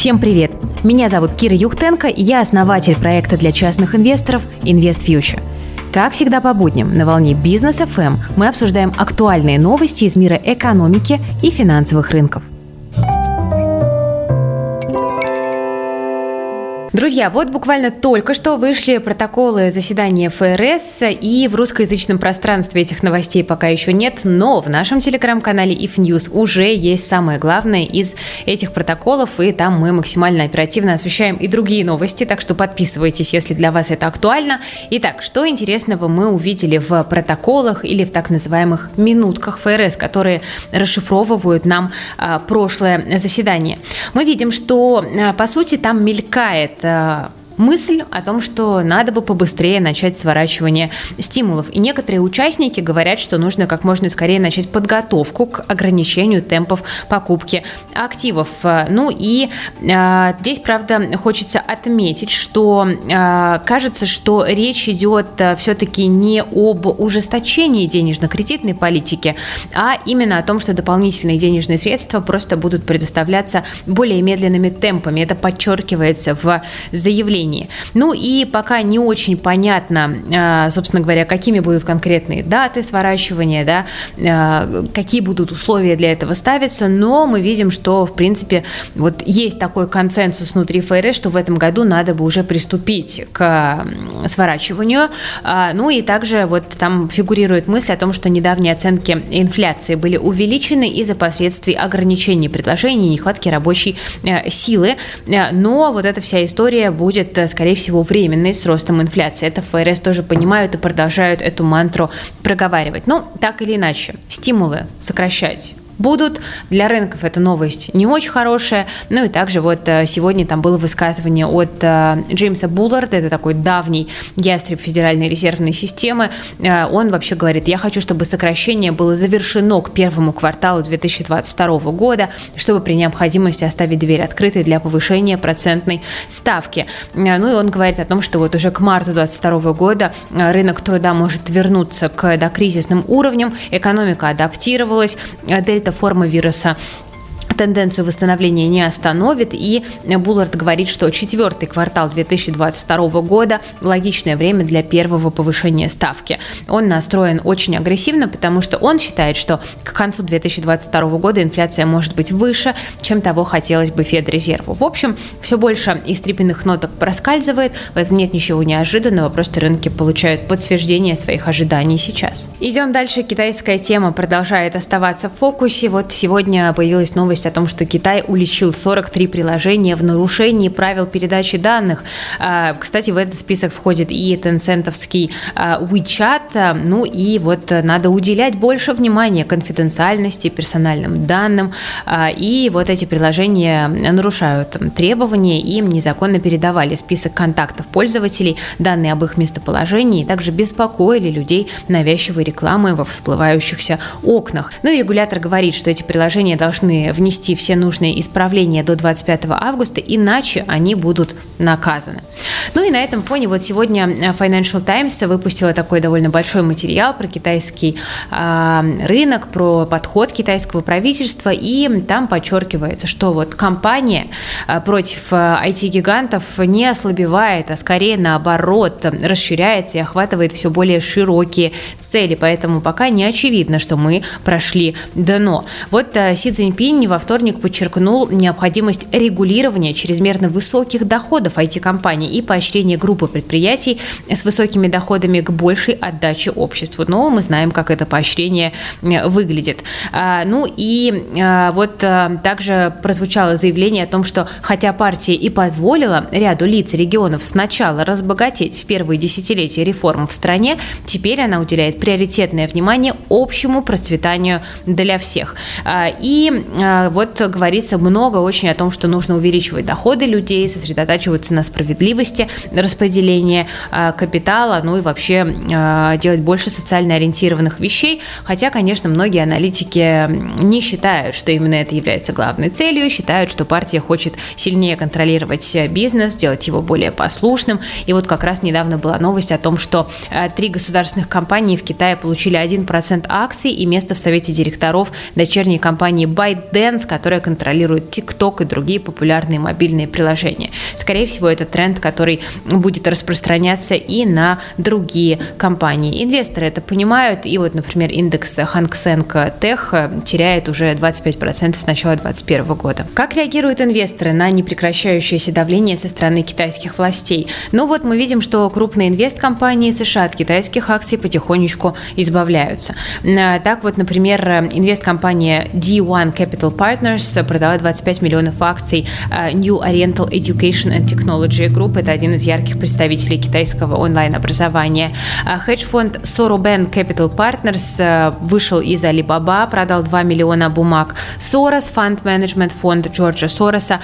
Всем привет! Меня зовут Кира Юхтенко, я основатель проекта для частных инвесторов Invest Future. Как всегда по будням на волне Бизнес FM мы обсуждаем актуальные новости из мира экономики и финансовых рынков. Друзья, вот буквально только что вышли протоколы заседания ФРС, и в русскоязычном пространстве этих новостей пока еще нет, но в нашем телеграм-канале If News уже есть самое главное из этих протоколов, и там мы максимально оперативно освещаем и другие новости, так что подписывайтесь, если для вас это актуально. Итак, что интересного мы увидели в протоколах или в так называемых минутках ФРС, которые расшифровывают нам а, прошлое заседание? Мы видим, что, а, по сути, там мелькает это мысль о том, что надо бы побыстрее начать сворачивание стимулов. И некоторые участники говорят, что нужно как можно скорее начать подготовку к ограничению темпов покупки активов. Ну и э, здесь, правда, хочется отметить, что э, кажется, что речь идет э, все-таки не об ужесточении денежно-кредитной политики, а именно о том, что дополнительные денежные средства просто будут предоставляться более медленными темпами. Это подчеркивается в заявлении направлении. Ну и пока не очень понятно, а, собственно говоря, какими будут конкретные даты сворачивания, да, а, какие будут условия для этого ставиться, но мы видим, что, в принципе, вот есть такой консенсус внутри ФРС, что в этом году надо бы уже приступить к сворачиванию. А, ну и также вот там фигурирует мысль о том, что недавние оценки инфляции были увеличены из-за последствий ограничений предложений нехватки рабочей э, силы. Э, но вот эта вся история будет скорее всего, временной с ростом инфляции. Это ФРС тоже понимают и продолжают эту мантру проговаривать. Ну, так или иначе, стимулы сокращать будут. Для рынков эта новость не очень хорошая. Ну и также вот э, сегодня там было высказывание от э, Джеймса Булларда, это такой давний ястреб Федеральной резервной системы. Э, он вообще говорит, я хочу, чтобы сокращение было завершено к первому кварталу 2022 года, чтобы при необходимости оставить дверь открытой для повышения процентной ставки. Ну и он говорит о том, что вот уже к марту 2022 года рынок труда может вернуться к докризисным уровням, экономика адаптировалась, дельта это форма вируса тенденцию восстановления не остановит. И Буллард говорит, что четвертый квартал 2022 года – логичное время для первого повышения ставки. Он настроен очень агрессивно, потому что он считает, что к концу 2022 года инфляция может быть выше, чем того хотелось бы Федрезерву. В общем, все больше истрепенных ноток проскальзывает, в этом нет ничего неожиданного, просто рынки получают подтверждение своих ожиданий сейчас. Идем дальше. Китайская тема продолжает оставаться в фокусе. Вот сегодня появилась новость о том, что Китай уличил 43 приложения в нарушении правил передачи данных. А, кстати, в этот список входит и тенсентовский а, WeChat. Ну и вот надо уделять больше внимания конфиденциальности, персональным данным. А, и вот эти приложения нарушают требования, им незаконно передавали список контактов пользователей, данные об их местоположении, и также беспокоили людей навязчивой рекламой во всплывающихся окнах. Ну и регулятор говорит, что эти приложения должны внести внести все нужные исправления до 25 августа, иначе они будут наказаны. Ну и на этом фоне вот сегодня э, Financial Times выпустила такой довольно большой материал про китайский э, рынок, про подход китайского правительства, и там подчеркивается, что вот компания э, против IT-гигантов э, не ослабевает, а скорее наоборот расширяется и охватывает все более широкие цели, поэтому пока не очевидно, что мы прошли дно. Вот Си Цзиньпинь во вторник подчеркнул необходимость регулирования чрезмерно высоких доходов IT-компаний и поощрения группы предприятий с высокими доходами к большей отдаче обществу. Но мы знаем, как это поощрение э, выглядит. А, ну и а, вот а, также прозвучало заявление о том, что хотя партия и позволила ряду лиц регионов сначала разбогатеть в первые десятилетия реформ в стране, теперь она уделяет приоритетное внимание общему процветанию для всех. И вот говорится много очень о том, что нужно увеличивать доходы людей, сосредотачиваться на справедливости распределения э, капитала, ну и вообще э, делать больше социально ориентированных вещей. Хотя, конечно, многие аналитики не считают, что именно это является главной целью, считают, что партия хочет сильнее контролировать бизнес, сделать его более послушным. И вот как раз недавно была новость о том, что э, три государственных компании в Китае получили 1% акций и место в совете директоров дочерней компании ByteDance ByteDance, которая контролирует TikTok и другие популярные мобильные приложения. Скорее всего, это тренд, который будет распространяться и на другие компании. Инвесторы это понимают, и вот, например, индекс Hang Seng Tech теряет уже 25% с начала 2021 года. Как реагируют инвесторы на непрекращающееся давление со стороны китайских властей? Ну вот мы видим, что крупные инвесткомпании США от китайских акций потихонечку избавляются. А, так вот, например, инвесткомпания D1 Capital Partners продала 25 миллионов акций а, New Oriental Education and Technology Group. Это один из ярких представителей китайского онлайн-образования. Хедж-фонд Soroban Capital Partners вышел из Alibaba, продал 2 миллиона бумаг. Soros, фонд-менеджмент фонд Джорджа Сороса,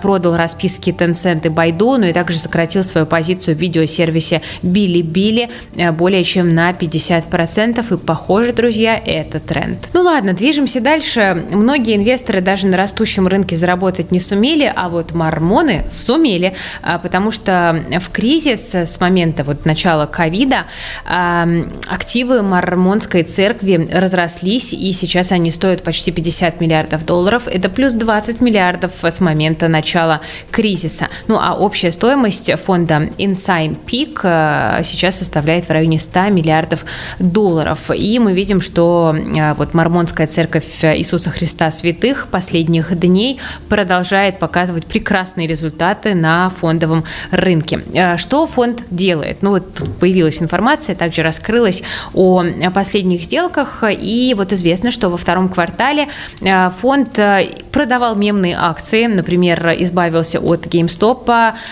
продал расписки Tencent и Baidu, ну и также сократил свою позицию в видеосервисе Bilibili более чем на 50%. И похоже, друзья, это тренд. Ну ладно, движемся дальше. Многие инвесторы даже на растущем рынке заработать не сумели, а вот мормоны сумели, а, потому что в кризис с момента вот начала ковида а, активы мормонской церкви разрослись, и сейчас они стоят почти 50 миллиардов долларов. Это плюс 20 миллиардов с момента начала кризиса. Ну а общая стоимость фонда Insign Peak а, сейчас составляет в районе 100 миллиардов долларов. И мы видим, что вот мормонская церковь Иисуса Христа святых последних дней продолжает показывать прекрасные результаты на фондовом рынке. Э, что фонд делает? Ну вот тут появилась информация, также раскрылась о последних сделках, и вот известно, что во втором квартале э, фонд э, продавал мемные акции, например, избавился от GameStop,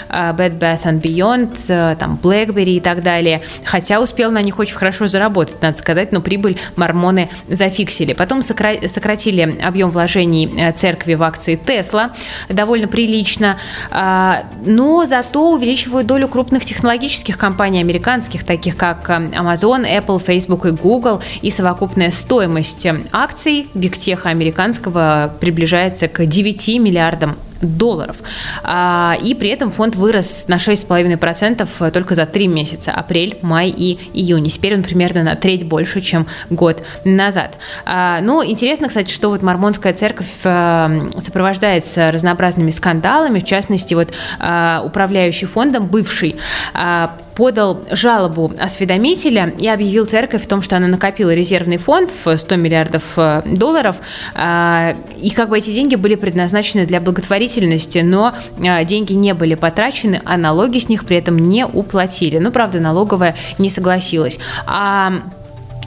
Bed Bath and Beyond, там BlackBerry и так далее, хотя успел на них очень хорошо заработать, надо сказать, но прибыль мормоны зафиксили. Потом сократили объем вложений церкви в акции Tesla довольно прилично, а, но зато увеличивают долю крупных технологических компаний американских, таких как Amazon, Apple, Facebook и Google, и совокупная стоимость акций Бигтеха американского приближается к 9 миллиардам долларов. А, и при этом фонд вырос на 6,5% только за три месяца, апрель, май и июнь. И теперь он примерно на треть больше, чем год назад. А, ну, интересно, кстати, что вот Мормонская церковь э, сопровождается разнообразными скандалами, в частности, вот э, управляющий фондом, бывший, э, подал жалобу осведомителя и объявил церковь в том, что она накопила резервный фонд в 100 миллиардов э, долларов, э, и как бы эти деньги были предназначены для благотворительности, но э, деньги не были потрачены, а налоги с них при этом не уплатили. Ну, правда, налоговая не согласилась. А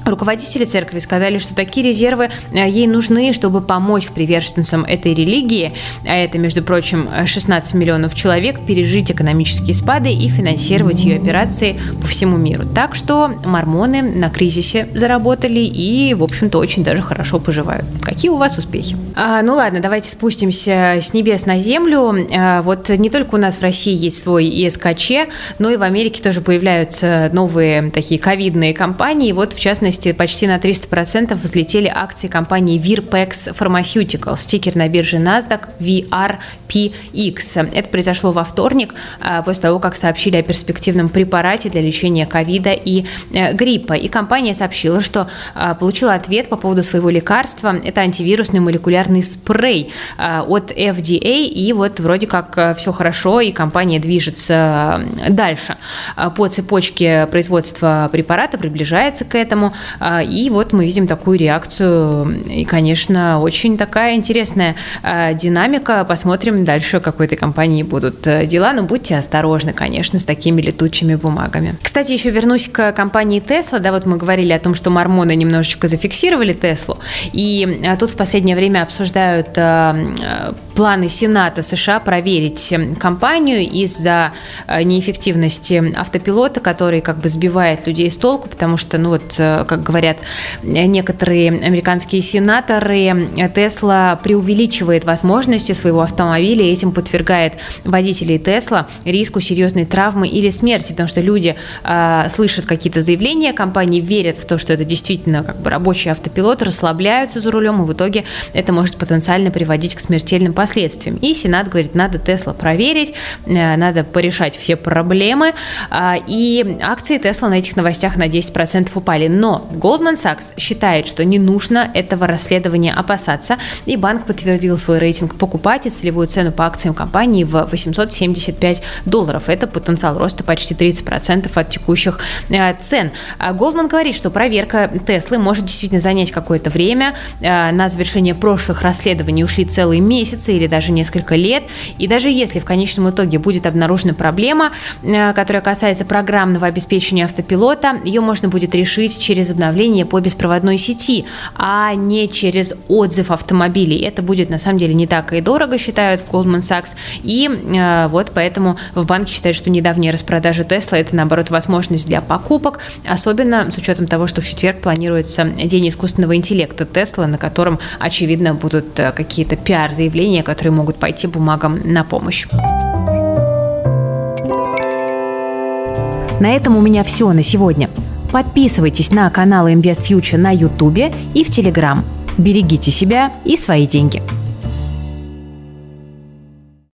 Руководители церкви сказали, что такие резервы э, ей нужны, чтобы помочь приверженцам этой религии, а это, между прочим, 16 миллионов человек, пережить экономические спады и финансировать ее операции по всему миру. Так что мормоны на кризисе заработали и, в общем-то, очень даже хорошо поживают. Какие у вас успехи? А, ну ладно, давайте спустимся с небес на землю. А, вот не только у нас в России есть свой ИСКЧ, но и в Америке тоже появляются новые такие ковидные компании. Вот, в частности, частности, почти на 300% взлетели акции компании Virpex Pharmaceuticals, стикер на бирже NASDAQ VRPX. Это произошло во вторник, а, после того, как сообщили о перспективном препарате для лечения ковида и э, гриппа. И компания сообщила, что а, получила ответ по поводу своего лекарства. Это антивирусный молекулярный спрей а, от FDA, и вот вроде как э, все хорошо, и компания движется дальше по цепочке производства препарата, приближается к этому. А, и вот мы видим такую реакцию. И, конечно, очень такая интересная а, динамика. Посмотрим дальше, как у этой компании будут э, дела. Но будьте осторожны, конечно, с такими летучими бумагами. Кстати, еще вернусь к компании Tesla. Да, вот мы говорили о том, что мормоны немножечко зафиксировали Теслу. И а, тут в последнее время обсуждают планы Сената США проверить компанию из-за неэффективности автопилота, который как бы сбивает людей с толку, потому что, ну вот, э, как говорят некоторые американские сенаторы, Тесла преувеличивает возможности своего автомобиля и этим подвергает водителей Тесла риску серьезной травмы или смерти, потому что люди э, слышат какие-то заявления, компании верят в то, что это действительно как бы рабочий автопилот, расслабляются за рулем, и в итоге это может потенциально приводить к смертельным последствиям последствиям. И Сенат говорит, надо Тесла проверить, э, надо порешать все проблемы. А, и акции Тесла на этих новостях на 10% упали. Но Goldman Sachs считает, что не нужно этого расследования опасаться. И банк подтвердил свой рейтинг покупать и целевую цену по акциям компании в 875 долларов. Это потенциал роста почти 30% от текущих э, цен. Goldman говорит, что проверка Теслы может действительно занять какое-то время. Э, на завершение прошлых расследований ушли целые месяцы или даже несколько лет. И даже если в конечном итоге будет обнаружена проблема, э, которая касается программного обеспечения автопилота, ее можно будет решить через обновление по беспроводной сети, а не через отзыв автомобилей. Это будет на самом деле не так и дорого, считают Goldman Sachs. И э, вот поэтому в банке считают, что недавние распродажи Tesla это наоборот возможность для покупок, особенно с учетом того, что в четверг планируется день искусственного интеллекта Tesla, на котором, очевидно, будут э, какие-то пиар-заявления, которые могут пойти бумагам на помощь. На этом у меня все на сегодня. Подписывайтесь на канал Invest Future на YouTube и в Telegram. Берегите себя и свои деньги.